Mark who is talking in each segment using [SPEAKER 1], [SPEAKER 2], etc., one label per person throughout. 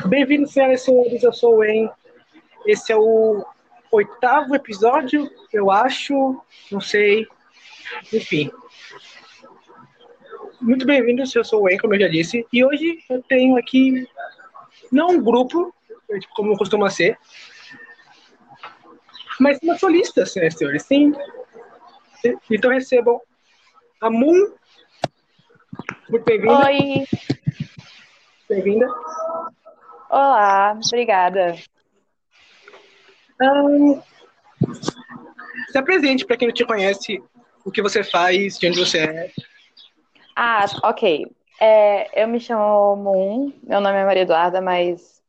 [SPEAKER 1] Bem-vindos, senhoras e senhores, eu sou o En. Esse é o oitavo episódio, eu acho, não sei, enfim. Muito bem-vindos, eu sou o En, como eu já disse, e hoje eu tenho aqui, não um grupo, como costuma ser, mas uma solista, senhoras e senhores, sim. Então recebam a Moon. Muito bem-vinda.
[SPEAKER 2] Oi.
[SPEAKER 1] Bem-vinda.
[SPEAKER 2] Olá, obrigada.
[SPEAKER 1] Um, se apresente para quem não te conhece, o que você faz, de onde você é.
[SPEAKER 2] Ah, ok. É, eu me chamo Moon, meu nome é Maria Eduarda, mas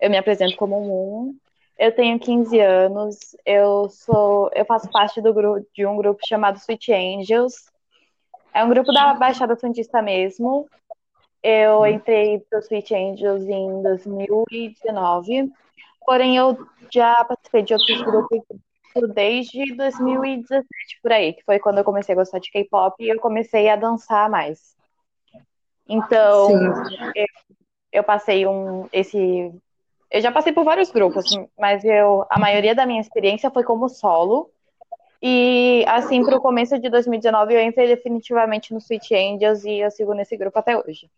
[SPEAKER 2] eu me apresento como Moon. Eu tenho 15 anos, eu sou, eu faço parte do grupo de um grupo chamado Sweet Angels. É um grupo da Baixada Santista mesmo. Eu entrei para o Sweet Angels em 2019, porém eu já participei de outros grupos desde 2017 por aí, que foi quando eu comecei a gostar de K-pop e eu comecei a dançar mais. Então, eu, eu, passei um esse eu já passei por vários grupos, mas eu a maioria da minha experiência foi como solo. E assim, para o começo de 2019, eu entrei definitivamente no Sweet Angels e eu sigo nesse grupo até hoje.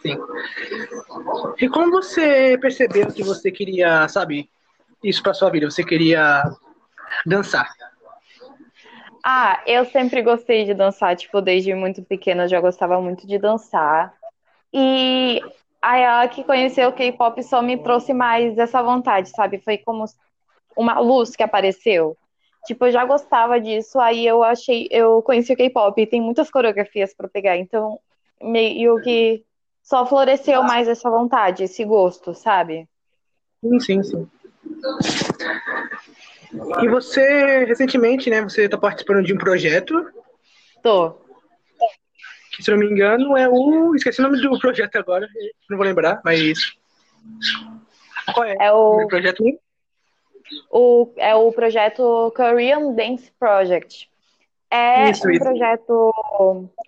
[SPEAKER 1] Sim. E como você percebeu que você queria, sabe, isso para sua vida? Você queria dançar?
[SPEAKER 2] Ah, eu sempre gostei de dançar, tipo, desde muito pequena eu já gostava muito de dançar. E a que conheceu o K-pop só me trouxe mais essa vontade, sabe? Foi como uma luz que apareceu. Tipo, eu já gostava disso, aí eu achei, eu conheci o K-pop e tem muitas coreografias para pegar, então meio que só floresceu mais essa vontade, esse gosto, sabe?
[SPEAKER 1] Sim, sim, sim. E você, recentemente, né, você está participando de um projeto?
[SPEAKER 2] Tô.
[SPEAKER 1] Que, se não me engano, é o... Esqueci o nome do projeto agora, não vou lembrar, mas... Qual é?
[SPEAKER 2] É o...
[SPEAKER 1] o projeto?
[SPEAKER 2] O, é o projeto Korean Dance Project. É
[SPEAKER 1] Isso,
[SPEAKER 2] um
[SPEAKER 1] isso.
[SPEAKER 2] projeto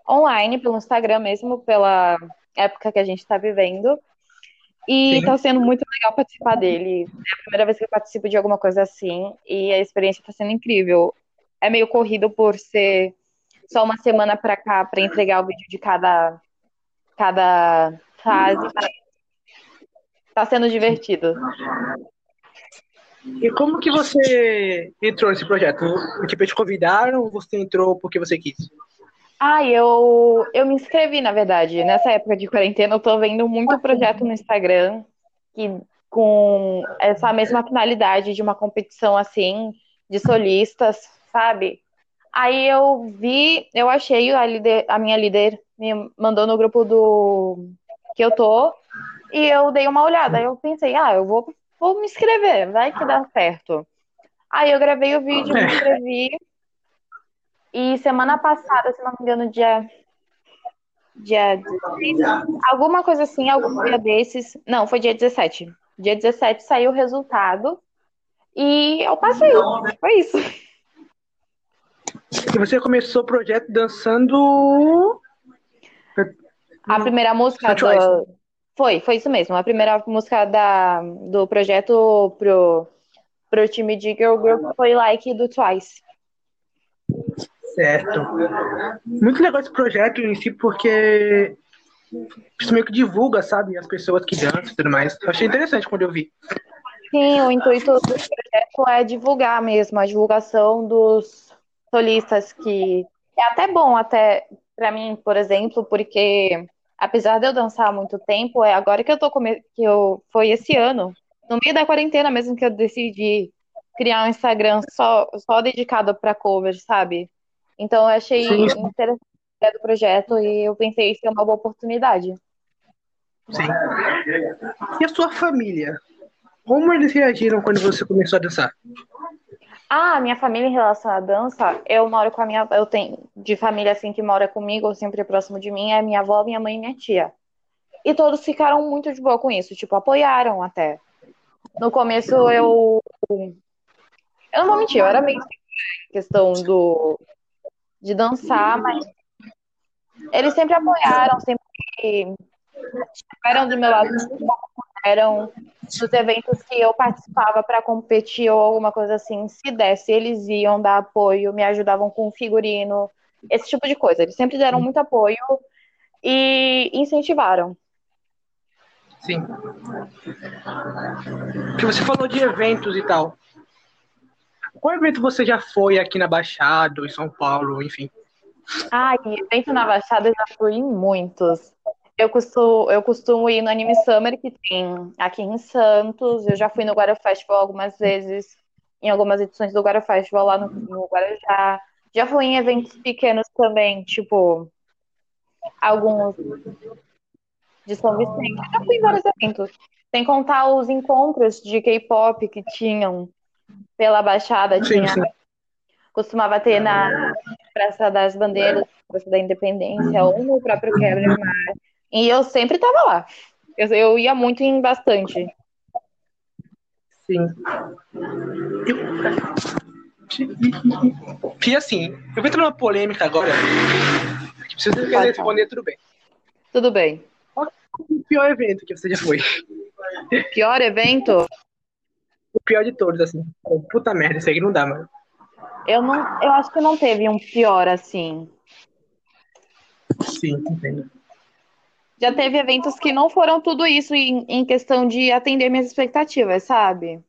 [SPEAKER 2] online, pelo Instagram mesmo, pela época que a gente está vivendo. E está sendo muito legal participar dele. É a primeira vez que eu participo de alguma coisa assim, e a experiência está sendo incrível. É meio corrido por ser só uma semana para cá para entregar o vídeo de cada, cada fase. mas Tá sendo divertido.
[SPEAKER 1] E como que você entrou nesse projeto? Tipo, te convidaram ou você entrou porque você quis?
[SPEAKER 2] Ah, eu, eu me inscrevi, na verdade. Nessa época de quarentena, eu tô vendo muito projeto no Instagram que, com essa mesma finalidade de uma competição assim, de solistas, sabe? Aí eu vi, eu achei a, a minha líder me mandou no grupo do que eu tô e eu dei uma olhada. Aí eu pensei, ah, eu vou, vou me inscrever, vai que dá certo. Aí eu gravei o vídeo, me inscrevi. E semana passada, se não me engano, dia. Dia 16, alguma coisa assim, algum dia desses. Não, foi dia 17. Dia 17 saiu o resultado. E eu passei. Foi isso.
[SPEAKER 1] E você começou o projeto dançando.
[SPEAKER 2] A primeira música do... Foi, foi isso mesmo. A primeira música da, do projeto pro, pro time de Girl Group foi Like do Twice.
[SPEAKER 1] Certo. Muito legal esse projeto em si, porque isso meio que divulga, sabe, as pessoas que dançam e tudo mais. Eu achei interessante quando eu vi.
[SPEAKER 2] Sim, o intuito do projeto é divulgar mesmo, a divulgação dos solistas que é até bom até para mim, por exemplo, porque apesar de eu dançar há muito tempo, é agora que eu tô come... que eu foi esse ano, no meio da quarentena mesmo que eu decidi criar um Instagram só só dedicado para covers, sabe? Então eu achei
[SPEAKER 1] Sim.
[SPEAKER 2] interessante a ideia do projeto e eu pensei isso é uma boa oportunidade.
[SPEAKER 1] Sim. E a sua família? Como eles reagiram quando você começou a dançar?
[SPEAKER 2] Ah, minha família em relação à dança, eu moro com a minha. Eu tenho de família assim que mora comigo, ou sempre próximo de mim, é minha avó, minha mãe e minha tia. E todos ficaram muito de boa com isso, tipo, apoiaram até. No começo eu. Eu não vou mentir, eu era meio questão do de dançar, mas eles sempre apoiaram, sempre estiveram do meu lado eram dos eventos que eu participava para competir ou alguma coisa assim, se desse, eles iam dar apoio, me ajudavam com figurino, esse tipo de coisa. Eles sempre deram muito apoio e incentivaram.
[SPEAKER 1] Sim. Que você falou de eventos e tal. Qual evento você já foi aqui na Baixada, em São Paulo, enfim?
[SPEAKER 2] Ah, evento na Baixada eu já fui em muitos. Eu costumo, eu costumo ir no Anime Summer que tem aqui em Santos. Eu já fui no Guará Festival algumas vezes, em algumas edições do Guará Festival lá no, no Guarujá. Já fui em eventos pequenos também, tipo alguns de São Vicente. Já fui em vários eventos. Sem contar os encontros de K-pop que tinham pela Baixada. Sim, tinha, sim. Costumava ter na Praça das Bandeiras, Praça da Independência, ou no próprio Quebra-Mar. E eu sempre tava lá. Eu, eu ia muito em bastante.
[SPEAKER 1] Sim. E assim, eu vou entrar numa polêmica agora. Se você quer responder, tudo bem.
[SPEAKER 2] Tudo bem.
[SPEAKER 1] Qual o pior evento que você já foi?
[SPEAKER 2] Pior evento?
[SPEAKER 1] O pior de todos, assim. Puta merda, isso aí não dá, mano.
[SPEAKER 2] Eu, não, eu acho que não teve um pior assim.
[SPEAKER 1] Sim, entendo
[SPEAKER 2] já teve eventos que não foram tudo isso em, em questão de atender minhas expectativas, sabe?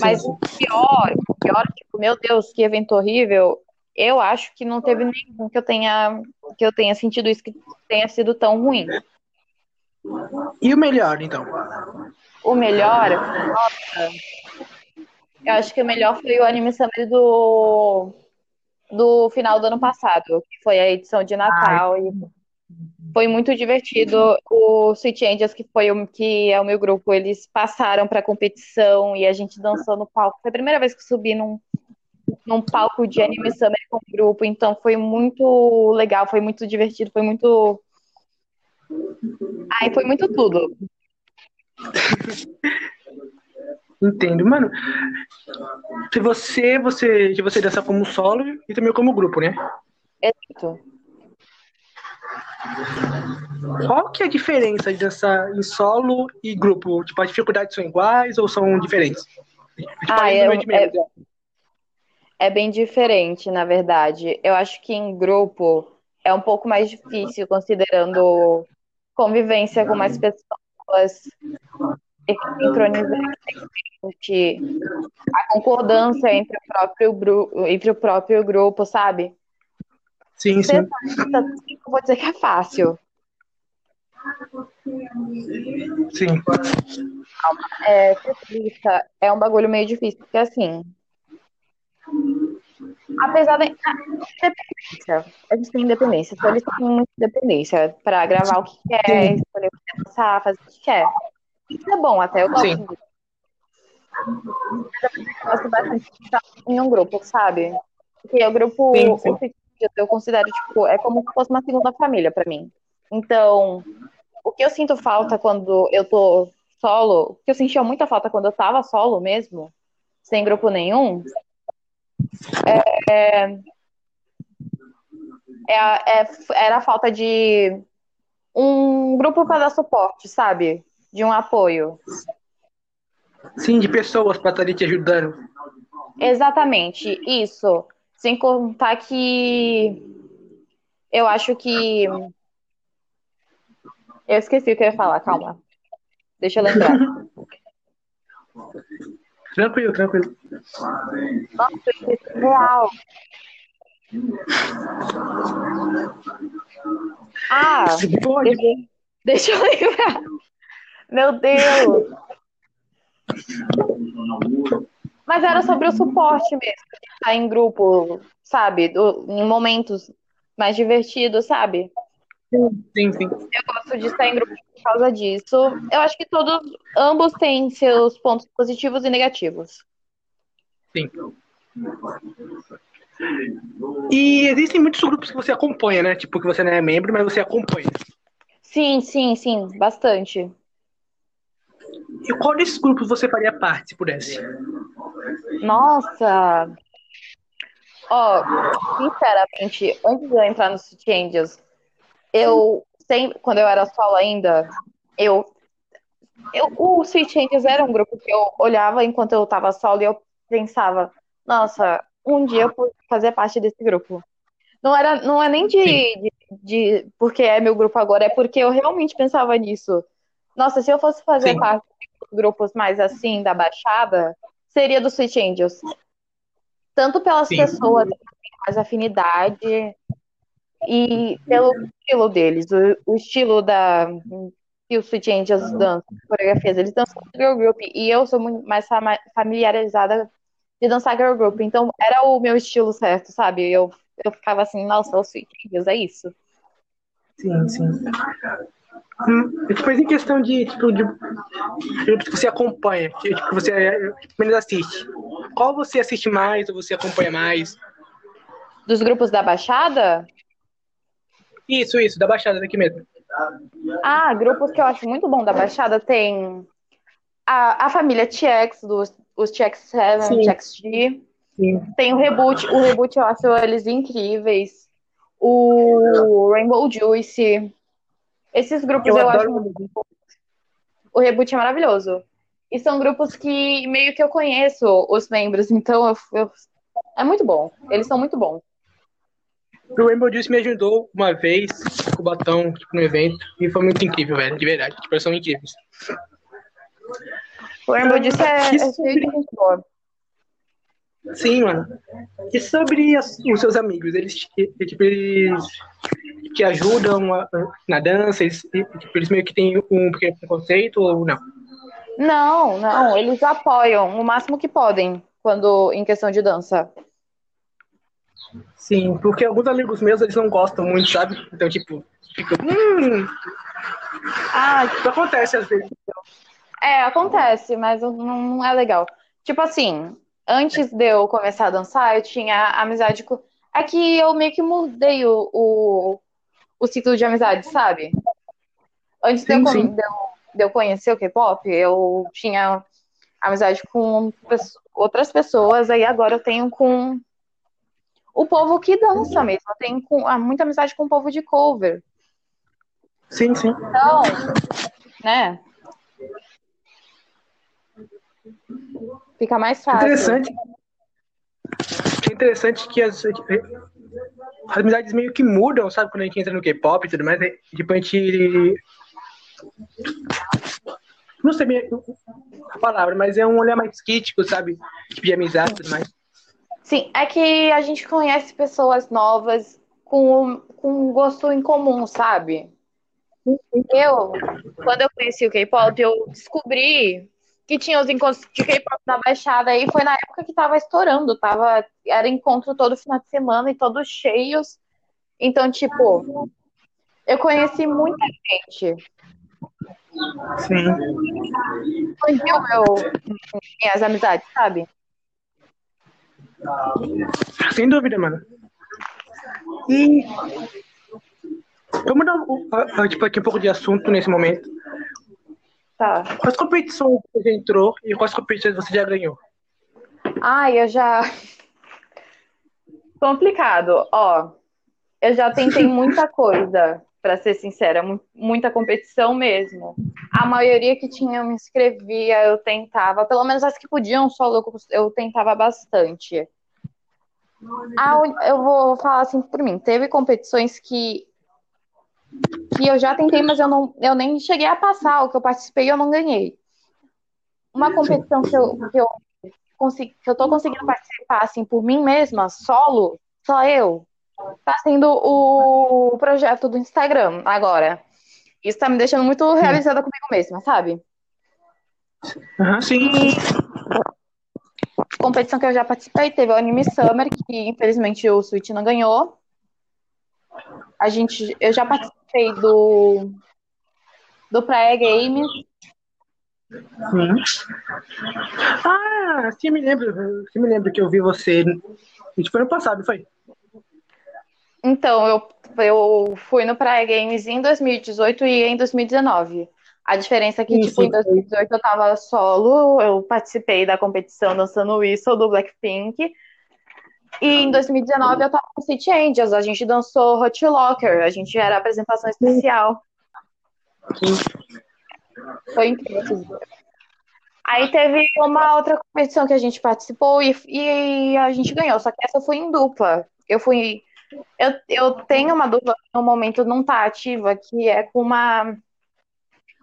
[SPEAKER 2] Mas o pior, o pior, tipo, meu Deus, que evento horrível, eu acho que não teve nenhum que eu tenha que eu tenha sentido isso que tenha sido tão ruim.
[SPEAKER 1] E o melhor, então?
[SPEAKER 2] O melhor, nossa, eu acho que o melhor foi o anime summer do do final do ano passado, que foi a edição de Natal Ai. e foi muito divertido. O Sweet Angels, que foi o que é o meu grupo, eles passaram para a competição e a gente dançou no palco. Foi a primeira vez que subi num, num palco de anime summer com o grupo, então foi muito legal, foi muito divertido, foi muito. Ai, foi muito tudo.
[SPEAKER 1] Entendo, mano. Se você, você, se você dança como solo e também como grupo, né?
[SPEAKER 2] Exato.
[SPEAKER 1] Qual que é a diferença de dançar em solo e grupo? Tipo, as dificuldades são iguais ou são diferentes?
[SPEAKER 2] Tipo, ah, é, é, é bem diferente, na verdade. Eu acho que em grupo é um pouco mais difícil, considerando convivência com mais pessoas, sincronizar a concordância entre o próprio, entre o próprio grupo, sabe?
[SPEAKER 1] Sim, sim.
[SPEAKER 2] Eu vou dizer que é fácil.
[SPEAKER 1] Sim.
[SPEAKER 2] É, é um bagulho meio difícil, porque assim. Apesar da independência, a gente tem independência, então eles têm muita independência para gravar o que quer, escolher o que quer passar, fazer o que quer. Isso é bom até, eu gosto Sim. disso. Eu gosto bastante de estar em um grupo, sabe? Porque o grupo, sim, sim eu considero, tipo, é como se fosse uma segunda família para mim. Então, o que eu sinto falta quando eu tô solo, o que eu sentia muita falta quando eu tava solo mesmo, sem grupo nenhum, é, é, é, era a falta de um grupo para dar suporte, sabe? De um apoio.
[SPEAKER 1] Sim, de pessoas para estar te ajudando.
[SPEAKER 2] Exatamente, isso. Sem contar que eu acho que. Eu esqueci o que eu ia falar, calma. Deixa eu lembrar.
[SPEAKER 1] tranquilo, tranquilo.
[SPEAKER 2] Nossa, isso é real. Ah, deixa, deixa eu lembrar. Meu Deus. Mas era sobre o suporte mesmo, estar em grupo, sabe? Do, em momentos mais divertidos, sabe?
[SPEAKER 1] Sim, sim.
[SPEAKER 2] Eu gosto de estar em grupo por causa disso. Eu acho que todos, ambos têm seus pontos positivos e negativos.
[SPEAKER 1] Sim. E existem muitos grupos que você acompanha, né? Tipo, que você não é membro, mas você acompanha.
[SPEAKER 2] Sim, sim, sim, bastante.
[SPEAKER 1] E qual desses grupos você faria parte, se pudesse?
[SPEAKER 2] Nossa! Ó, oh, sinceramente, antes de eu entrar no City Angels, eu sempre, quando eu era solo ainda, eu eu, o Sweet Angels era um grupo que eu olhava enquanto eu tava solo e eu pensava, nossa, um dia eu vou fazer parte desse grupo. Não era, não é nem de, de, de, porque é meu grupo agora, é porque eu realmente pensava nisso. Nossa, se eu fosse fazer Sim. parte de grupos mais assim, da Baixada, seria do Sweet Angels. Tanto pelas Sim. pessoas que têm mais afinidade e pelo estilo deles. O, o estilo da que o Sweet Angels dançam, coreografias, eles dançam girl group e eu sou muito mais familiarizada de dançar girl group, então era o meu estilo certo, sabe? Eu eu ficava assim, nossa, o Sweet Deus, é isso.
[SPEAKER 1] Sim, sim. Hum, depois em questão de, tipo, de, que você acompanha, que tipo, você menos assiste. Qual você assiste mais ou você acompanha mais?
[SPEAKER 2] Dos grupos da Baixada?
[SPEAKER 1] Isso, isso, da Baixada daqui mesmo.
[SPEAKER 2] Ah, grupos que eu acho muito bom da Baixada tem a, a família TX, dos, os TX7, TXG. Sim. Tem o reboot. O reboot eu acho eles incríveis. O Rainbow Juice. Esses grupos eu, eu acho muito O reboot é maravilhoso. E são grupos que meio que eu conheço os membros, então eu, eu... é muito bom. Eles são muito bons.
[SPEAKER 1] O Rainbow Juice me ajudou uma vez com o Batão tipo, no evento e foi muito incrível, velho, de verdade. Tipo, eles são incríveis.
[SPEAKER 2] O Rainbow Juice é, é cheio de gente boa.
[SPEAKER 1] Sim, mano. E sobre as, os seus amigos, eles, tipo, eles te ajudam a, na dança? Eles, tipo, eles meio que têm um pequeno preconceito ou não?
[SPEAKER 2] Não, não. Eles apoiam o máximo que podem quando em questão de dança.
[SPEAKER 1] Sim, porque alguns amigos meus eles não gostam muito, sabe? Então, tipo, fica. Hum... Ah, isso acontece às vezes.
[SPEAKER 2] É, acontece, mas não, é legal. Tipo assim, antes de eu começar a dançar, eu tinha amizade com. É que eu meio que mudei o, o, o ciclo de amizade, sabe? Antes sim, de, eu, de, eu, de, eu, conhecer o K-pop, eu tinha amizade com outras pessoas, aí agora eu tenho com o povo que dança mesmo. Eu tenho com, ah, muita amizade com o povo de cover.
[SPEAKER 1] Sim, sim.
[SPEAKER 2] Então, né? Fica mais fácil.
[SPEAKER 1] Interessante. É interessante que as, as amizades meio que mudam, sabe? Quando a gente entra no K-pop e tudo mais, né? tipo, a gente. Não sei a palavra, mas é um olhar mais crítico, sabe? Tipo, de amizade e tudo mais.
[SPEAKER 2] Sim, é que a gente conhece pessoas novas com, com um gosto em comum, sabe? Eu, quando eu conheci o K-pop, eu descobri que tinha os encontros de K-pop na Baixada aí, foi na época que tava estourando, tava, era encontro todo final de semana e todos cheios. Então, tipo, eu conheci muita gente.
[SPEAKER 1] Sim.
[SPEAKER 2] Expandiu meu, minhas amizades, sabe?
[SPEAKER 1] Sem dúvida, mano. E vamos dar tipo, aqui um pouco de assunto nesse momento.
[SPEAKER 2] Tá.
[SPEAKER 1] Quais competições você entrou e quais competições você já ganhou?
[SPEAKER 2] Ah, eu já. Complicado. Ó, eu já tentei muita coisa, para ser sincera, muita competição mesmo. A maioria que tinha eu me inscrevia, eu tentava, pelo menos as que podiam solo, eu tentava bastante. Ah, eu vou falar assim por mim. Teve competições que que eu já tentei, mas eu, não, eu nem cheguei a passar. O que eu participei, eu não ganhei. Uma competição que eu, que eu, consegui, que eu tô conseguindo participar, assim, por mim mesma, solo, só eu, tá sendo o projeto do Instagram agora. Isso tá me deixando muito realizada comigo mesma, sabe?
[SPEAKER 1] Uhum, sim.
[SPEAKER 2] E competição que eu já participei, teve o Anime Summer, que infelizmente o Switch não ganhou. A gente, eu já participei do do Praia Games.
[SPEAKER 1] Sim. Ah, sim, me lembro. Sim, me lembro que eu vi você. Isso foi no passado, foi?
[SPEAKER 2] Então, eu, eu fui no Praia Games em 2018 e em 2019. A diferença é que, tipo, em 2018 eu tava solo, eu participei da competição dançando Whistle do Blackpink. E em 2019 eu tava com City Angels, a gente dançou Hot Locker, a gente era apresentação especial. Foi incrível. Aí teve uma outra competição que a gente participou e, e a gente ganhou, só que essa foi em dupla. Eu fui. Eu, eu tenho uma dupla que no momento não tá ativa, que é com uma,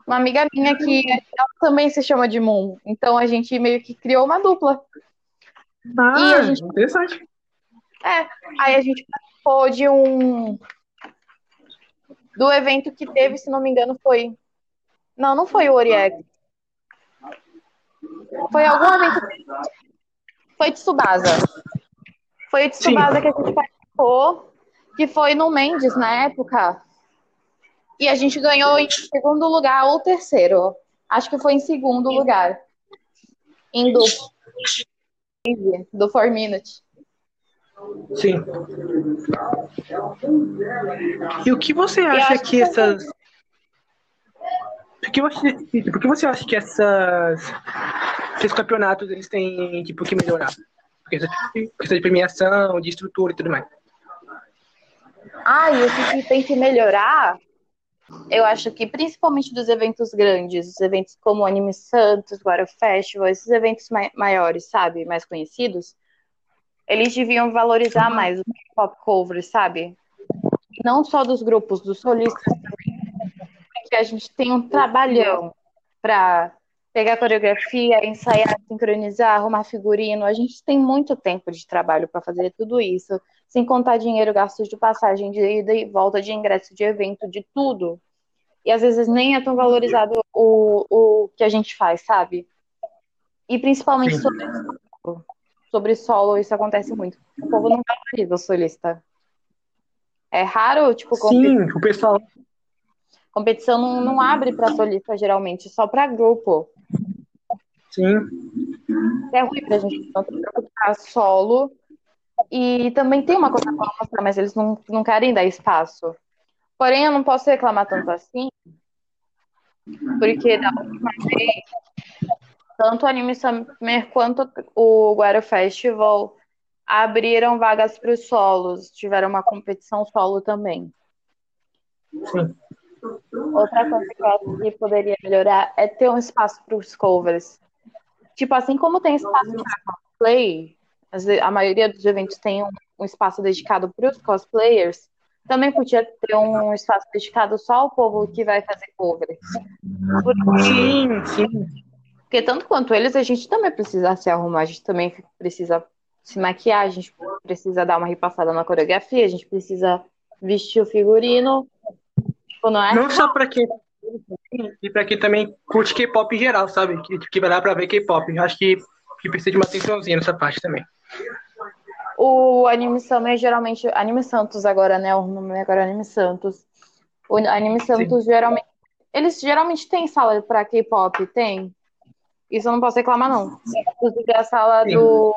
[SPEAKER 2] uma amiga minha que ela também se chama de Moon. Então a gente meio que criou uma dupla.
[SPEAKER 1] Ah, e a gente, interessante.
[SPEAKER 2] É, aí a gente participou de um. Do evento que teve, se não me engano, foi. Não, não foi o Oriex. Foi algum evento. Foi de Subasa. Foi de Subasa que a gente participou, que foi no Mendes na época. E a gente ganhou em segundo lugar ou terceiro. Acho que foi em segundo lugar. Em duplo. Do 4 Minute.
[SPEAKER 1] Sim. E o que você acha que, que essas. Por que você, por que você acha que essas, esses campeonatos eles têm tipo, que melhorar? Questão de premiação, de estrutura e tudo mais.
[SPEAKER 2] Ah, e o que tem que melhorar, eu acho que principalmente dos eventos grandes, os eventos como o Anime Santos, Guarda Festival, esses eventos maiores, sabe, mais conhecidos, eles deviam valorizar mais o pop cover, sabe? Não só dos grupos, dos solistas também. Porque a gente tem um trabalhão para pegar coreografia, ensaiar, sincronizar, arrumar figurino. A gente tem muito tempo de trabalho para fazer tudo isso, sem contar dinheiro, gastos de passagem, de ida e volta, de ingresso, de evento, de tudo. E às vezes nem é tão valorizado o, o que a gente faz, sabe? E principalmente sobre sobre solo, isso acontece muito. O povo não valoriza o solista. É raro, tipo,
[SPEAKER 1] Sim, o pessoal.
[SPEAKER 2] Competição não, não abre para solista, geralmente, só para grupo.
[SPEAKER 1] Sim.
[SPEAKER 2] É ruim pra gente não para solo. E também tem uma coisa para mostrar, mas eles não, não querem dar espaço. Porém, eu não posso reclamar tanto assim, porque da última vez tanto o Anime Summer quanto o Guarda Festival abriram vagas para os solos, tiveram uma competição solo também.
[SPEAKER 1] Sim.
[SPEAKER 2] Outra coisa que eu acho que poderia melhorar é ter um espaço para os covers. Tipo, assim como tem espaço para cosplay, a maioria dos eventos tem um, um espaço dedicado para os cosplayers, também podia ter um espaço dedicado só ao povo que vai fazer cover.
[SPEAKER 1] Porque... Sim, sim.
[SPEAKER 2] Porque tanto quanto eles, a gente também precisa se arrumar, a gente também precisa se maquiar, a gente precisa dar uma repassada na coreografia, a gente precisa vestir o figurino. Tipo, não, é?
[SPEAKER 1] não só para quem e para quem também curte K-pop em geral, sabe? Que, que vai lá para ver K-pop. Acho que, que precisa de uma atençãozinha nessa parte também.
[SPEAKER 2] O Anime Summer geralmente. Anime Santos agora, né? O nome agora é Anime Santos. O Anime Santos Sim. geralmente. Eles geralmente têm sala para K-pop, tem? Isso eu não posso reclamar, não. Inclusive, a sala do,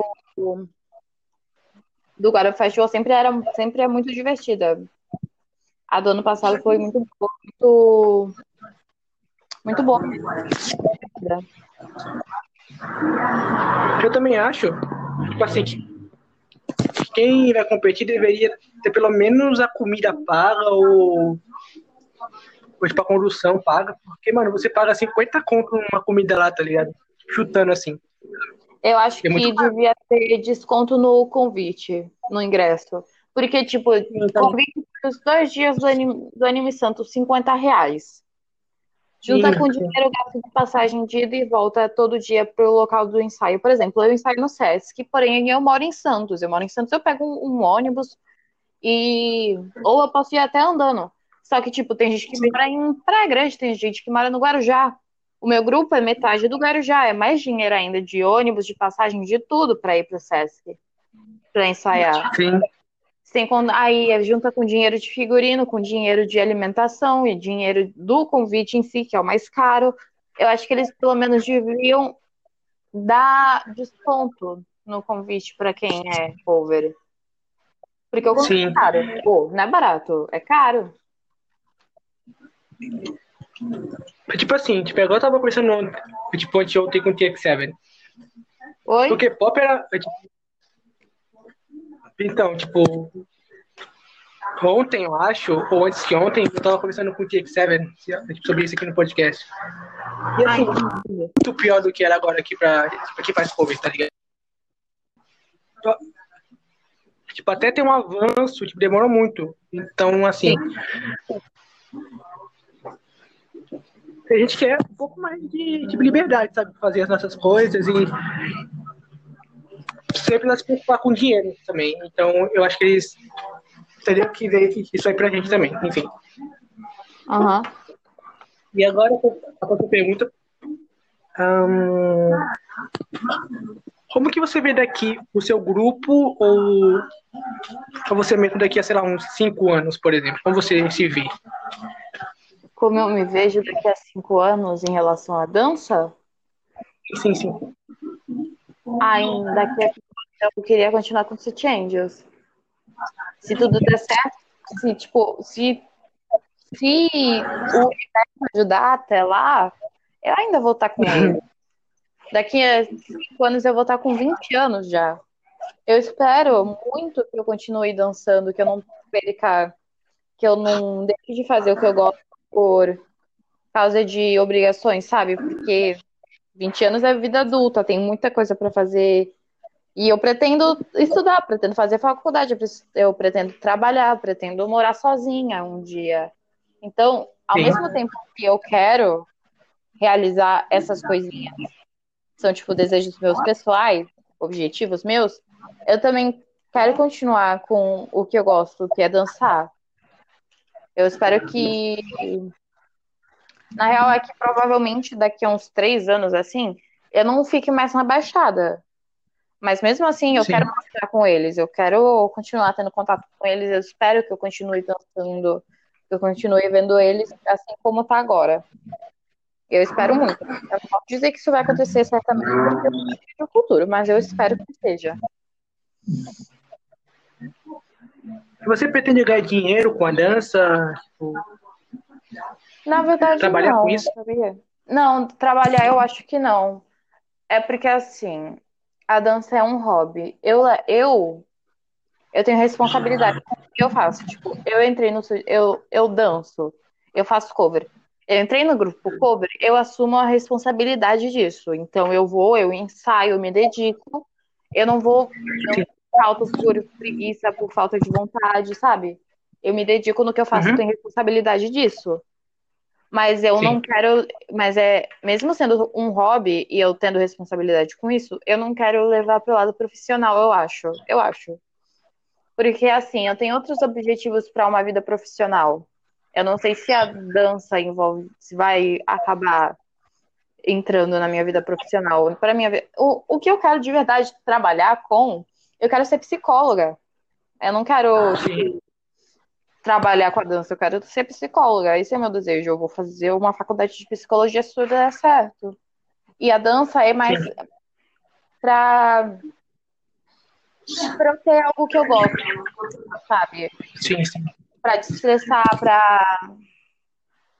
[SPEAKER 2] do Guarda Festival sempre, era, sempre é muito divertida. A do ano passado foi muito muito, muito boa.
[SPEAKER 1] Eu também acho, tipo assim, quem vai competir deveria ter pelo menos a comida paga ou coisa pra condução paga, porque, mano, você paga 50 conto numa comida lá, tá ligado? Chutando assim.
[SPEAKER 2] Eu acho é que devia ter desconto no convite, no ingresso. Porque, tipo, convite os dois dias do Anime, do anime Santo, 50 reais. Junta com o dinheiro gasto de passagem de ida e volta todo dia pro local do ensaio. Por exemplo, eu ensaio no Sesc, porém eu moro em Santos. Eu moro em Santos, eu pego um, um ônibus e. Ou eu posso ir até andando. Só que, tipo, tem gente que mora em Praia Grande, tem gente que mora no Guarujá. O meu grupo é metade do Guarujá, é mais dinheiro ainda de ônibus, de passagem, de tudo para ir pro Sesc, para ensaiar.
[SPEAKER 1] Sim.
[SPEAKER 2] Sem, aí junta com dinheiro de figurino, com dinheiro de alimentação e dinheiro do convite em si, que é o mais caro. Eu acho que eles pelo menos deveriam dar desconto no convite para quem é cover. Porque o convite é caro. Pô, não é barato, é caro.
[SPEAKER 1] Tipo assim, tipo, agora eu tava conversando tipo, ontem com o TX7.
[SPEAKER 2] Oi?
[SPEAKER 1] Porque pop era. Tipo... Então, tipo. ontem, eu acho, ou antes de ontem, eu tava conversando com o TX7 sobre isso aqui no podcast. E assim, muito pior do que era agora aqui pra, pra quem faz cover, tá ligado? Tipo, até tem um avanço, tipo, demora muito. Então, assim. A gente quer um pouco mais de tipo, liberdade, sabe? Fazer as nossas coisas e sempre não se preocupar com dinheiro também. Então, eu acho que eles teriam que ver isso aí pra gente também, enfim.
[SPEAKER 2] Uhum.
[SPEAKER 1] E agora, a outra pergunta. como que você vê daqui o seu grupo ou, ou você mesmo daqui a, sei lá, uns cinco anos, por exemplo? Como você se vê?
[SPEAKER 2] Como eu me vejo daqui a cinco anos em relação à dança?
[SPEAKER 1] Sim, sim.
[SPEAKER 2] Ainda a eu queria continuar com City Angels. Se tudo der certo, se, tipo, se, se o universo ajudar até lá, eu ainda vou estar com ele. Daqui a cinco anos eu vou estar com 20 anos já. Eu espero muito que eu continue dançando, que eu não perca, que eu não deixe de fazer o que eu gosto por causa de obrigações, sabe? Porque 20 anos é vida adulta, tem muita coisa para fazer, e eu pretendo estudar, pretendo fazer faculdade, eu pretendo trabalhar, pretendo morar sozinha um dia. Então, ao Sim. mesmo tempo que eu quero realizar essas coisinhas, são tipo desejos meus pessoais, objetivos meus, eu também quero continuar com o que eu gosto, que é dançar. Eu espero que. Na real, é que provavelmente daqui a uns três anos assim, eu não fique mais na Baixada. Mas mesmo assim, eu Sim. quero mostrar com eles, eu quero continuar tendo contato com eles, eu espero que eu continue dançando, que eu continue vendo eles assim como tá agora. Eu espero muito. Eu não posso dizer que isso vai acontecer certamente no futuro, mas eu espero que seja.
[SPEAKER 1] Você pretende ganhar dinheiro com a dança? Tipo,
[SPEAKER 2] Na verdade,
[SPEAKER 1] trabalhar
[SPEAKER 2] não.
[SPEAKER 1] Com isso?
[SPEAKER 2] Sabia? Não, trabalhar eu acho que não. É porque assim, a dança é um hobby. Eu, eu, eu tenho responsabilidade com o que eu faço. Tipo, eu entrei no. Eu, eu danço, eu faço cover. Eu entrei no grupo cover, eu assumo a responsabilidade disso. Então eu vou, eu ensaio, eu me dedico. Eu não vou. Eu falto por preguiça, por falta de vontade, sabe? Eu me dedico no que eu faço, uhum. eu tenho responsabilidade disso. Mas eu Sim. não quero. Mas é. Mesmo sendo um hobby e eu tendo responsabilidade com isso, eu não quero levar para o lado profissional, eu acho. Eu acho. Porque, assim, eu tenho outros objetivos para uma vida profissional. Eu não sei se a dança envolve. Se vai acabar entrando na minha vida profissional. Para minha o, o que eu quero de verdade trabalhar com, eu quero ser psicóloga. Eu não quero ah, trabalhar com a dança, eu quero ser psicóloga, esse é meu desejo. Eu vou fazer uma faculdade de psicologia se tudo der certo. E a dança é mais para para ter algo que eu gosto, sabe?
[SPEAKER 1] Sim, sim.
[SPEAKER 2] Para destressar, para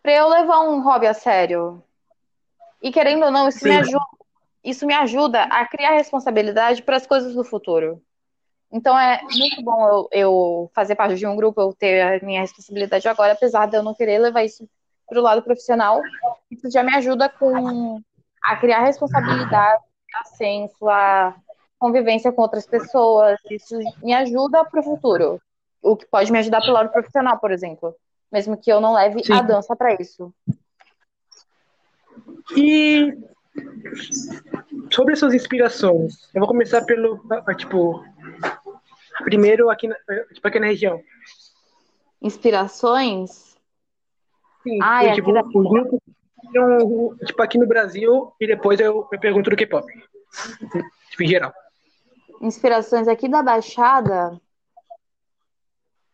[SPEAKER 2] para eu levar um hobby a sério. E querendo ou não, isso sim. me ajuda, isso me ajuda a criar responsabilidade para as coisas do futuro. Então é muito bom eu, eu, fazer parte de um grupo, eu ter a minha responsabilidade agora, apesar de eu não querer levar isso para o lado profissional. Isso já me ajuda com a criar responsabilidade, a senso, a convivência com outras pessoas. Isso me ajuda para o futuro. O que pode me ajudar para o lado profissional, por exemplo. Mesmo que eu não leve Sim. a dança para isso.
[SPEAKER 1] E sobre suas inspirações, eu vou começar pelo, tipo, primeiro aqui na, tipo, aqui na região.
[SPEAKER 2] Inspirações?
[SPEAKER 1] Sim, Ai, tipo, da... o grupo, tipo, aqui no Brasil, e depois eu, eu pergunto do K-pop. Tipo, em geral.
[SPEAKER 2] Inspirações aqui da Baixada?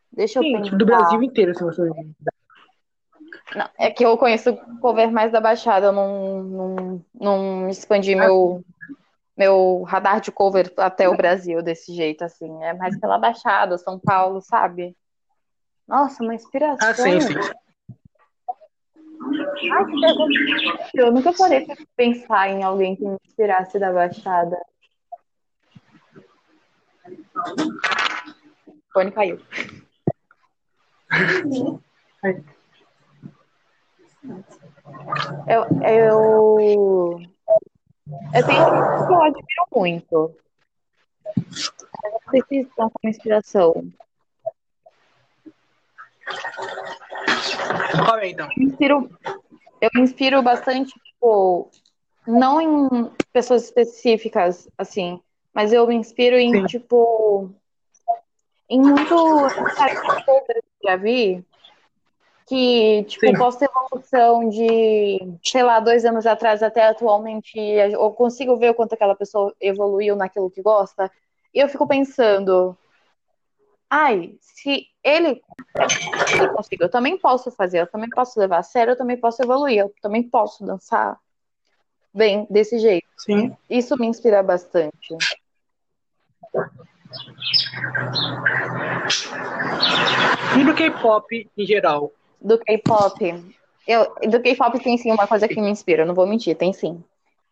[SPEAKER 2] Deixa eu Sim, pensar. Tipo,
[SPEAKER 1] do Brasil inteiro, se você
[SPEAKER 2] não, é que eu conheço cover mais da Baixada, eu não, não, não expandi ah, meu, meu radar de cover até o Brasil desse jeito, assim. É mais pela Baixada, São Paulo, sabe? Nossa, uma inspiração.
[SPEAKER 1] Ah, sim, sim.
[SPEAKER 2] Ai, que eu nunca parei pra pensar em alguém que me inspirasse da Baixada. O fone caiu. Eu, eu, eu tenho que eu admiro muito. Eu não sei se estão com inspiração.
[SPEAKER 1] Qual é, então?
[SPEAKER 2] Eu me inspiro, eu me inspiro bastante, tipo, não em pessoas específicas, assim, mas eu me inspiro em,
[SPEAKER 1] Sim.
[SPEAKER 2] tipo, em muito que eu já vi que, tipo, pós-evolução de, sei lá, dois anos atrás até atualmente, eu consigo ver o quanto aquela pessoa evoluiu naquilo que gosta, e eu fico pensando, ai, se ele, ele conseguiu, eu também posso fazer, eu também posso levar a sério, eu também posso evoluir, eu também posso dançar bem desse jeito.
[SPEAKER 1] Sim.
[SPEAKER 2] Isso me inspira bastante.
[SPEAKER 1] E do K-pop em geral?
[SPEAKER 2] Do K-pop, eu, do K-pop tem sim uma coisa que me inspira, não vou mentir, tem sim.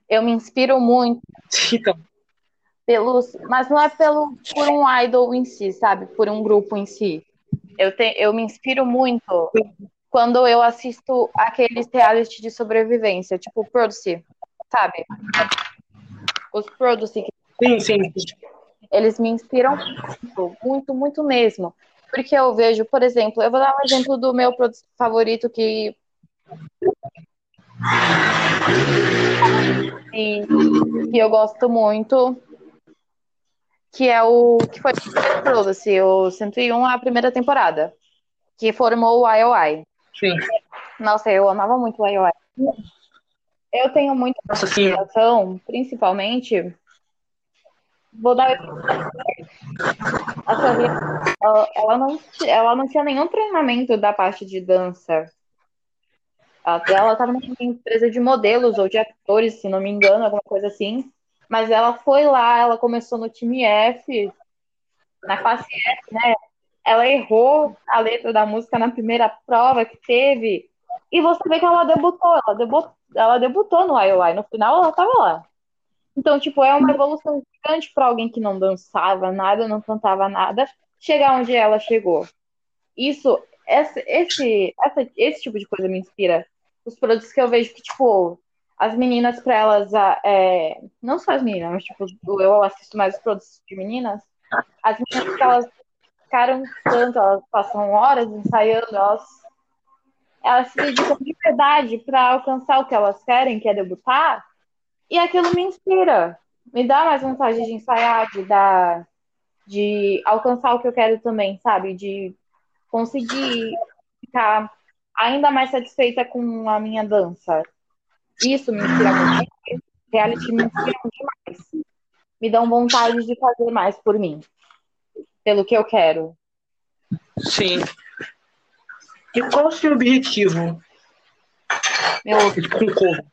[SPEAKER 2] Eu me inspiro muito
[SPEAKER 1] Então,
[SPEAKER 2] pelos, mas não é pelo por um idol em si, sabe? Por um grupo em si. Eu te, eu me inspiro muito quando eu assisto aqueles reality de sobrevivência, tipo Produce, sabe? Os Produce,
[SPEAKER 1] sim, sim.
[SPEAKER 2] eles me inspiram muito, muito, muito mesmo. Porque eu vejo, por exemplo, eu vou dar um exemplo do meu produto favorito que e, que eu gosto muito, que é o que foi o Produce, o 101, a primeira temporada, que formou o IOI.
[SPEAKER 1] Sim.
[SPEAKER 2] Nossa, eu amava muito o IOI. Eu tenho muita
[SPEAKER 1] Nossa,
[SPEAKER 2] inspiração, principalmente. Vou dar. A Sorria, ela, não, ela não tinha nenhum treinamento da parte de dança. Ela, ela estava numa empresa de modelos ou de atores, se não me engano, alguma coisa assim. Mas ela foi lá, ela começou no time F, na classe F, né? Ela errou a letra da música na primeira prova que teve. E você vê que ela debutou, ela debutou, ela debutou no IOI. No final ela tava lá. Então, tipo, é uma evolução gigante para alguém que não dançava nada, não cantava nada, chegar onde ela chegou. Isso, esse, esse, essa, esse tipo de coisa me inspira. Os produtos que eu vejo que, tipo, as meninas, para elas, é, não só as meninas, mas, tipo, eu assisto mais os produtos de meninas, as meninas que elas ficaram tanto, elas passam horas ensaiando, elas, elas se dedicam de verdade para alcançar o que elas querem, que é debutar, e aquilo me inspira, me dá mais vontade de ensaiar, de dar, de alcançar o que eu quero também, sabe? De conseguir ficar ainda mais satisfeita com a minha dança. Isso me inspira muito. Reality me inspira demais. Me dão vontade de fazer mais por mim. Pelo que eu quero.
[SPEAKER 1] Sim. E qual o seu objetivo?
[SPEAKER 2] Meu,
[SPEAKER 1] com cover?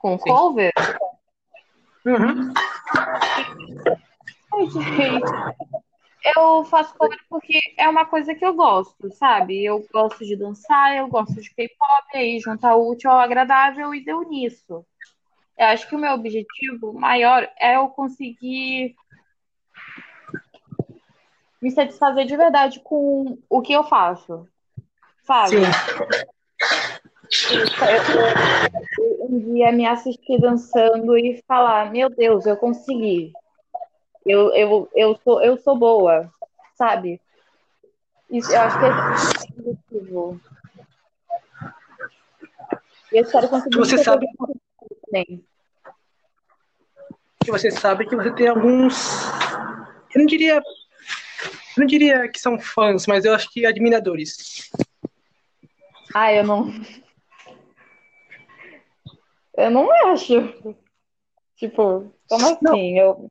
[SPEAKER 2] Com cover?
[SPEAKER 1] Uhum.
[SPEAKER 2] Ai, gente. Eu faço cover porque é uma coisa que eu gosto, sabe? Eu gosto de dançar, eu gosto de K-pop, aí juntar o útil ao agradável e deu nisso. Eu acho que o meu objetivo maior é eu conseguir me satisfazer de verdade com o que eu faço, sabe?
[SPEAKER 1] Sim.
[SPEAKER 2] Eu- um dia me assistir dançando e falar, meu Deus, eu consegui. Eu, eu, eu, sou, eu sou boa, sabe? Isso, eu acho que é objetivo. Eu espero conseguir
[SPEAKER 1] Você sabe-
[SPEAKER 2] também.
[SPEAKER 1] Que você sabe que você tem alguns. Eu não diria. Eu não diria que são fãs, mas eu acho que admiradores.
[SPEAKER 2] Ah, eu não. Eu não acho. Tipo, como assim?
[SPEAKER 1] Não.
[SPEAKER 2] Eu...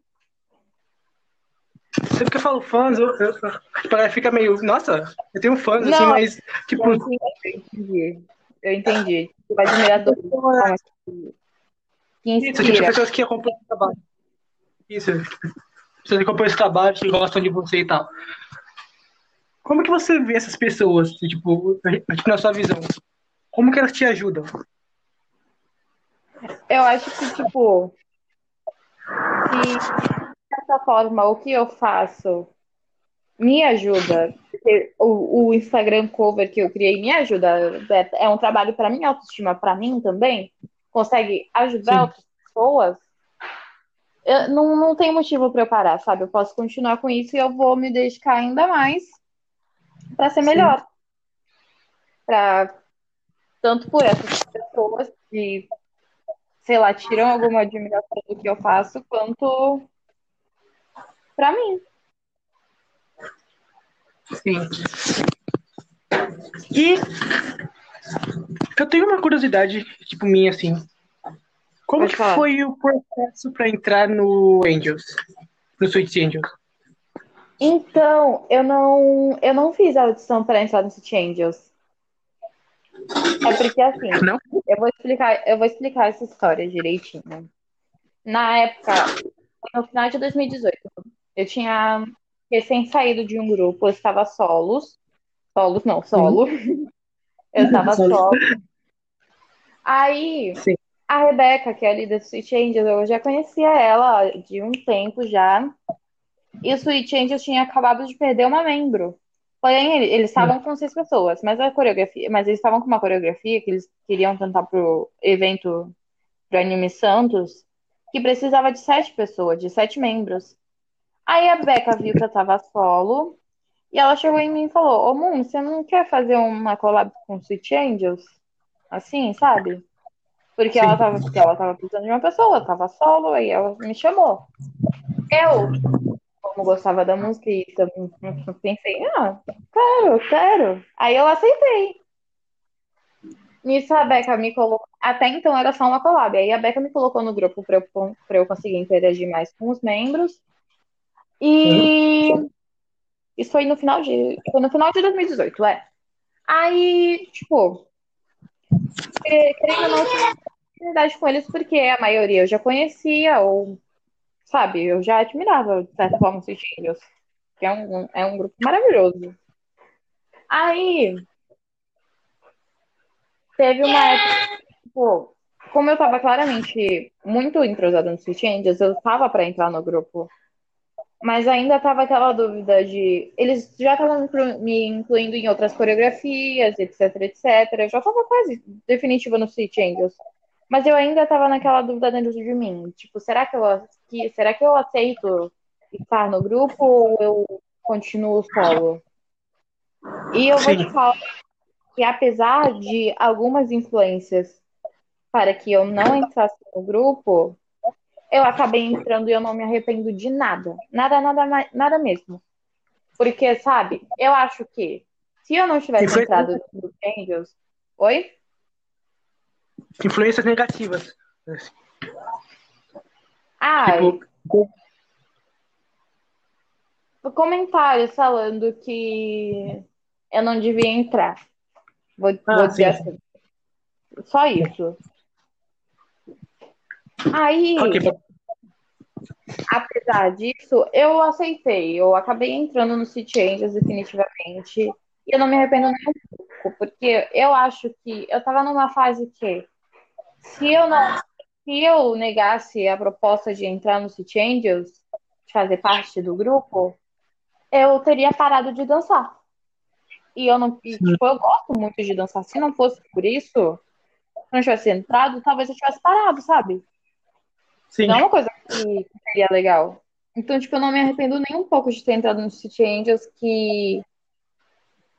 [SPEAKER 1] Sempre que eu falo fãs, eu, eu, que fica meio. Nossa, eu tenho fãs, assim,
[SPEAKER 2] Não.
[SPEAKER 1] mas. Tipo,
[SPEAKER 2] Eu entendi. Eu entendi. Eu. Tipo, admirador. mas que- Que
[SPEAKER 1] isso, tipo,
[SPEAKER 2] inspira.
[SPEAKER 1] pessoas que acompanham o trabalho. Isso. Pessoas que acompanham esse trabalho, que gostam de você e tal. Como que você vê essas pessoas, tipo, aqui na sua visão? Como que elas te ajudam?
[SPEAKER 2] Eu acho que, tipo, que de certa forma o que eu faço me ajuda, o, o Instagram cover que eu criei me ajuda. É, é um trabalho para minha autoestima, para mim também. Consegue ajudar Sim. outras pessoas. Eu, não, não tem motivo para eu parar, sabe? Eu posso continuar com isso e eu vou me dedicar ainda mais para ser melhor. Para tanto por essas pessoas que, sei lá, tiram alguma admiração do que eu faço, quanto para mim.
[SPEAKER 1] Sim. E eu tenho uma curiosidade, tipo, minha, assim. Como que foi o processo para entrar no Angels? No Sweet Angels?
[SPEAKER 2] Então, eu não, eu não fiz a audição para entrar no Sweet Angels. É porque assim, não? eu vou explicar, eu vou explicar essa história direitinho. Na época, no final de 2018, eu tinha recém saído de um grupo, eu estava solos. Solos, não, solo. Uhum. Eu estava solo. Aí, Sim. a Rebeca, que é a líder do Sweet Angels, eu já conhecia ela de um tempo já. E o Sweet Angels tinha acabado de perder uma membro. Porém, eles estavam com seis pessoas, mas a coreografia, mas eles estavam com uma coreografia que eles queriam tentar pro evento pro Anime Santos, que precisava de sete pessoas, de sete membros. Aí a Beca viu que eu tava solo e ela chegou em mim e falou: Ô Moon, você não quer fazer uma collab com Sweet Angels? Assim, sabe? Porque ela tava, porque ela tava precisando de uma pessoa, tava solo, aí ela me chamou. Eu, como gostava da música e pensei, ah, quero, quero. Aí eu aceitei. Nisso a Beca me colocou. Até então era só uma collab. Aí a Beca me colocou no grupo para eu, pra eu conseguir interagir mais com os membros. E isso foi no final de. Foi no final de 2018, é. Aí, tipo, querendo ou não, tive oportunidade com eles, porque a maioria eu já conhecia, ou, sabe, eu já admirava, de certa forma, os Filhos, que é um, é um grupo maravilhoso. Aí, teve uma época, tipo, como eu tava claramente muito entrosada no Switch Angels, eu tava para entrar no grupo mas ainda tava aquela dúvida de. Eles já estavam me incluindo em outras coreografias, etc, etc. Eu já tava quase definitiva no City Angels. Mas eu ainda tava naquela dúvida dentro de mim. Tipo, será que eu, que, será que eu aceito estar no grupo ou eu continuo solo? E eu Sim. vou te falar que apesar de algumas influências para que eu não entrasse no grupo, eu acabei entrando e eu não me arrependo de nada. Nada, nada, nada mesmo. Porque, sabe, eu acho que se eu não tivesse entrado no Angels. Oi?
[SPEAKER 1] Influências negativas.
[SPEAKER 2] Ah, tipo... comentários falando que eu não devia entrar. Vou, ah, vou dizer sim. assim. Só isso. Aí, okay. apesar disso, eu aceitei. Eu acabei entrando no City Angels definitivamente. E eu não me arrependo nem um pouco, porque eu acho que eu tava numa fase que se eu não se eu negasse a proposta de entrar no City Angels, de fazer parte do grupo, eu teria parado de dançar. E eu não, e, tipo, eu gosto muito de dançar. Se não fosse por isso, se não tivesse entrado, talvez eu tivesse parado, sabe? Sim. Não é uma coisa que seria legal. Então, tipo, eu não me arrependo nem um pouco de ter entrado no City Angels, que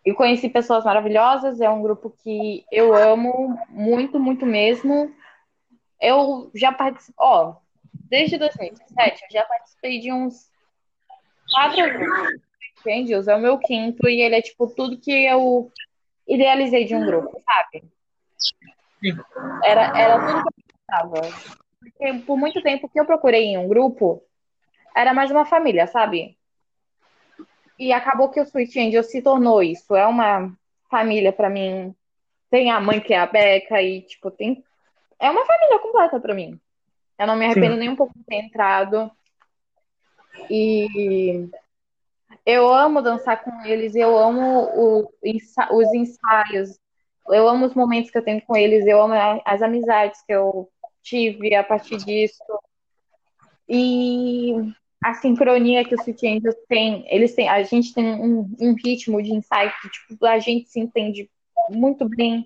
[SPEAKER 2] eu conheci pessoas maravilhosas, é um grupo que eu amo muito, muito mesmo. Eu já participei, ó, desde 2017, eu já participei de uns quatro grupos. Angels é o meu quinto e ele é, tipo, tudo que eu idealizei de um grupo, sabe? Era, era tudo que eu precisava. Porque por muito tempo que eu procurei em um grupo, era mais uma família, sabe? E acabou que o Sweet Angel se tornou isso. É uma família para mim. Tem a mãe que é a Beca e, tipo, tem. É uma família completa para mim. Eu não me arrependo Sim. nem um pouco de ter entrado. E eu amo dançar com eles, eu amo o, os ensaios, eu amo os momentos que eu tenho com eles, eu amo as amizades que eu tive a partir disso. E a sincronia que os Sweet Angels têm, eles têm, a gente tem um, um ritmo de insight, tipo, a gente se entende muito bem.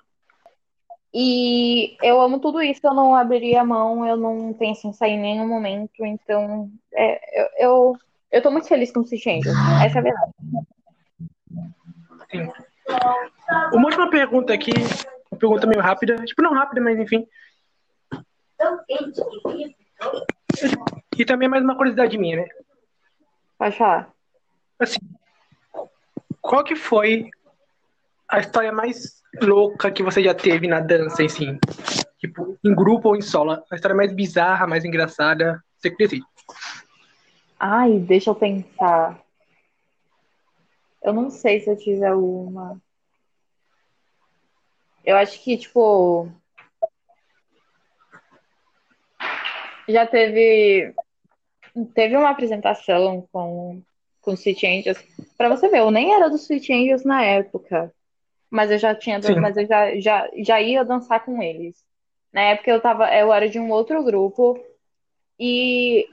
[SPEAKER 2] E eu amo tudo isso, eu não abriria a mão, eu não penso em sair em nenhum momento, então é, eu, eu, eu tô muito feliz com o Sweet Angels, essa é a verdade.
[SPEAKER 1] Sim. Uma última pergunta aqui, uma pergunta meio rápida, tipo, não rápida, mas enfim. E também mais uma curiosidade minha, né?
[SPEAKER 2] Pode falar.
[SPEAKER 1] Assim, qual que foi a história mais louca que você já teve na dança, assim? Tipo, em grupo ou em solo? A história mais bizarra, mais engraçada, você que decide.
[SPEAKER 2] Ai, deixa eu pensar. Eu não sei se eu tive uma. Eu acho que, tipo. Já teve. Teve uma apresentação com, com Sweet Angels. Pra você ver, eu nem era do Sweet Angels na época. Mas eu já tinha.
[SPEAKER 1] Sim.
[SPEAKER 2] Mas eu já, já, já ia dançar com eles. Na época eu tava. Eu era de um outro grupo. E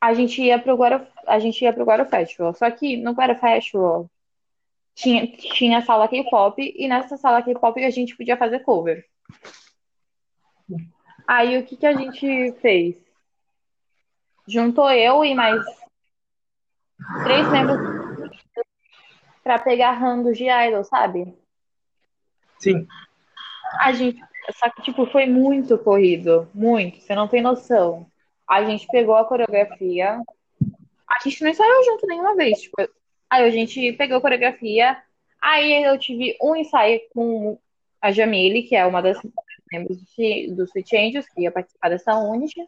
[SPEAKER 2] a gente ia pro Guara, a gente ia pro Guara Festival. Só que no Guara Festival tinha, tinha sala K-pop e nessa sala K-pop a gente podia fazer cover. Aí o que que a gente fez? Juntou eu e mais três membros pra pegar randos de idol, sabe?
[SPEAKER 1] Sim.
[SPEAKER 2] A gente, só que tipo foi muito corrido, muito, você não tem noção. A gente pegou a coreografia. A gente não ensaiou junto nenhuma vez. Tipo, aí a gente pegou a coreografia. Aí eu tive um ensaio com a Jamile, que é uma das membros do Sweet Angels, que ia participar dessa Unity.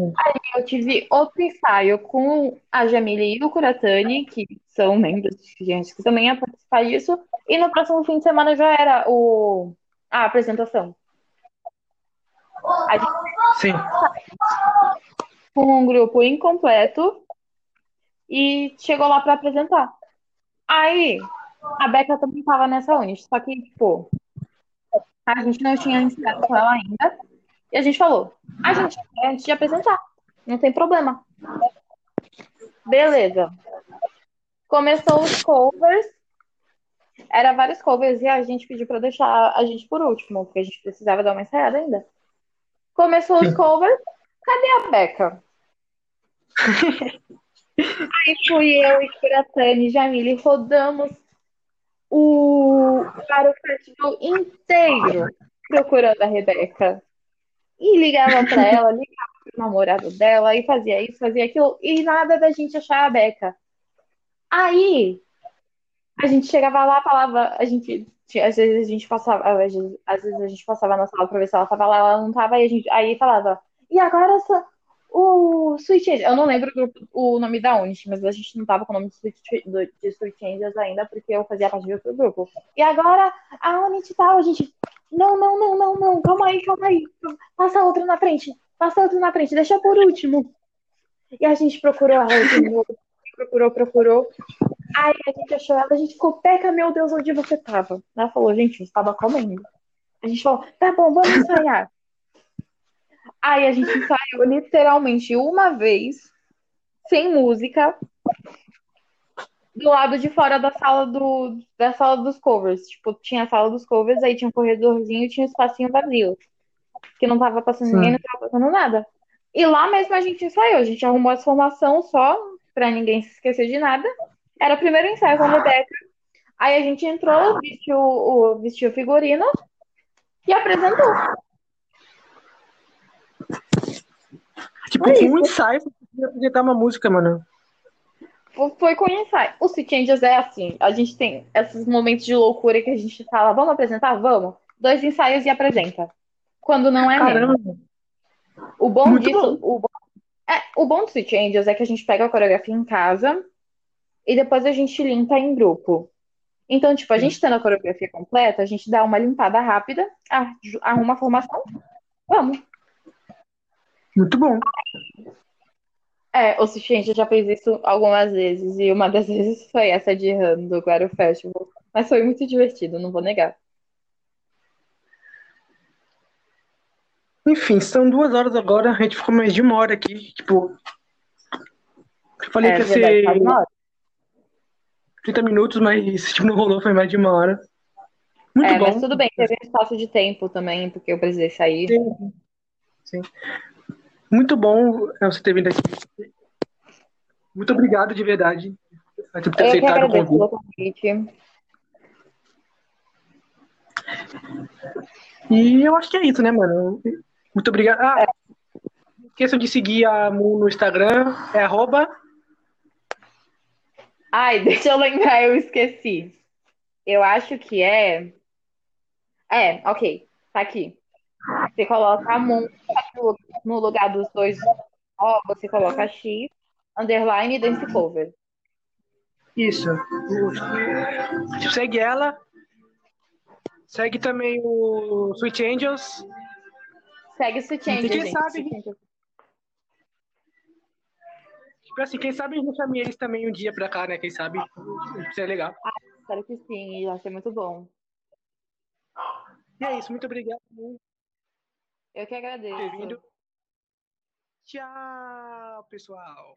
[SPEAKER 2] Aí eu tive outro ensaio com a Jamile e o Kuratani, que são membros Sweet Angels, que também ia participar disso. E no próximo fim de semana já era o... a apresentação. A gente
[SPEAKER 1] Sim.
[SPEAKER 2] com um grupo incompleto e chegou lá pra apresentar. Aí, a Becca também tava nessa unidade, só que, tipo, a gente não tinha ensaiado com ela ainda. E a gente falou, a gente quer antes de apresentar, não tem problema. Beleza. Começou os covers. Era vários covers e a gente pediu pra deixar a gente por último, porque a gente precisava dar uma ensaiada ainda. Começou os covers. Cadê a Becca? Aí fui eu e Kuratani e Jamile rodamos o para o festival inteiro procurando a Rebeca. E ligava pra ela, ligava pro namorado dela, e fazia isso, fazia aquilo, e nada da gente achar a Beca. Aí a gente chegava lá, falava, a gente às vezes a gente passava, às vezes, às vezes a gente passava na sala pra ver se ela tava lá, ela não tava, aí a gente aí falava, e agora essa, o Sweet Angels, eu não lembro o, nome da Unity, mas a gente não tava com o nome de Sweet, do- de Sweet Angels ainda, porque eu fazia parte de outro grupo. E agora a Unity tal, a gente, não, não, não, não, não, calma aí, calma aí, passa outra na frente, passa outra na frente, deixa por último. E a gente procurou ela procurou, procurou. Aí a gente achou ela, a gente ficou, Peca, meu Deus, onde você tava? Ela falou, gente, eu estava comendo. A gente falou, tá bom, vamos ensaiar. Aí a gente ensaiou literalmente uma vez, sem música, do lado de fora da sala do, da sala dos covers. Tipo, tinha a sala dos covers, aí tinha um corredorzinho e tinha um espacinho vazio. Que não tava passando
[SPEAKER 1] Sim.
[SPEAKER 2] ninguém, não tava passando nada. E lá mesmo a gente ensaiou, a gente arrumou as formação só, pra ninguém se esquecer de nada. Era o primeiro ensaio com a Rebeca. Aí a gente entrou, vestiu o, vestiu o figurino e apresentou.
[SPEAKER 1] Tipo,
[SPEAKER 2] Foi
[SPEAKER 1] com um ensaio, você apresentar uma música, mano.
[SPEAKER 2] Foi- com ensaio. O City Angels é assim, a gente tem esses momentos de loucura que a gente fala, vamos apresentar? Vamos. Dois ensaios e apresenta. Quando não é mesmo.
[SPEAKER 1] Caramba.
[SPEAKER 2] O bom
[SPEAKER 1] Muito
[SPEAKER 2] disso, o bom, é, o bom do City Angels é que a gente pega a coreografia em casa e depois a gente limpa em grupo. Então, tipo, a gente tendo a coreografia completa, a gente dá uma limpada rápida, arruma a formação, vamos.
[SPEAKER 1] Muito bom.
[SPEAKER 2] É, o Angels já fez isso algumas vezes, e uma das vezes foi essa de Han do Guaro Festival. Mas foi muito divertido, não vou negar.
[SPEAKER 1] Enfim, são duas horas agora, a gente ficou mais de uma hora aqui. Tipo, eu falei
[SPEAKER 2] É
[SPEAKER 1] que ia ser
[SPEAKER 2] faz uma hora.
[SPEAKER 1] 30 minutos, mas tipo, não rolou, foi mais de uma hora. Muito
[SPEAKER 2] É,
[SPEAKER 1] bom.
[SPEAKER 2] mas tudo bem, teve um espaço de tempo também, porque eu precisei sair.
[SPEAKER 1] Sim, sim. Muito bom é, você ter vindo aqui. Muito obrigado de verdade por ter
[SPEAKER 2] Eu
[SPEAKER 1] aceitado o convite.
[SPEAKER 2] convite.
[SPEAKER 1] E eu acho que é isso, né, mano? Muito obrigado. Ah, não esqueçam de seguir a Mu no Instagram, é arroba.
[SPEAKER 2] Ai, deixa eu lembrar, eu esqueci. Eu acho que é. É, ok, tá aqui. Você coloca a Moon no- lugar dos dois O, você coloca X, underline dance cover.
[SPEAKER 1] Isso. Segue ela. Segue também o Sweet Angels.
[SPEAKER 2] Segue o Sweet Angel,
[SPEAKER 1] E quem
[SPEAKER 2] gente.
[SPEAKER 1] sabe-. Tipo assim, quem sabe a gente chame eles também um dia pra cá, né? Quem sabe? Isso é legal.
[SPEAKER 2] Espero que sim, vai ser muito bom.
[SPEAKER 1] E é isso, muito obrigado
[SPEAKER 2] Eu que
[SPEAKER 1] ter
[SPEAKER 2] agradeço.
[SPEAKER 1] vindo. Tchau, pessoal.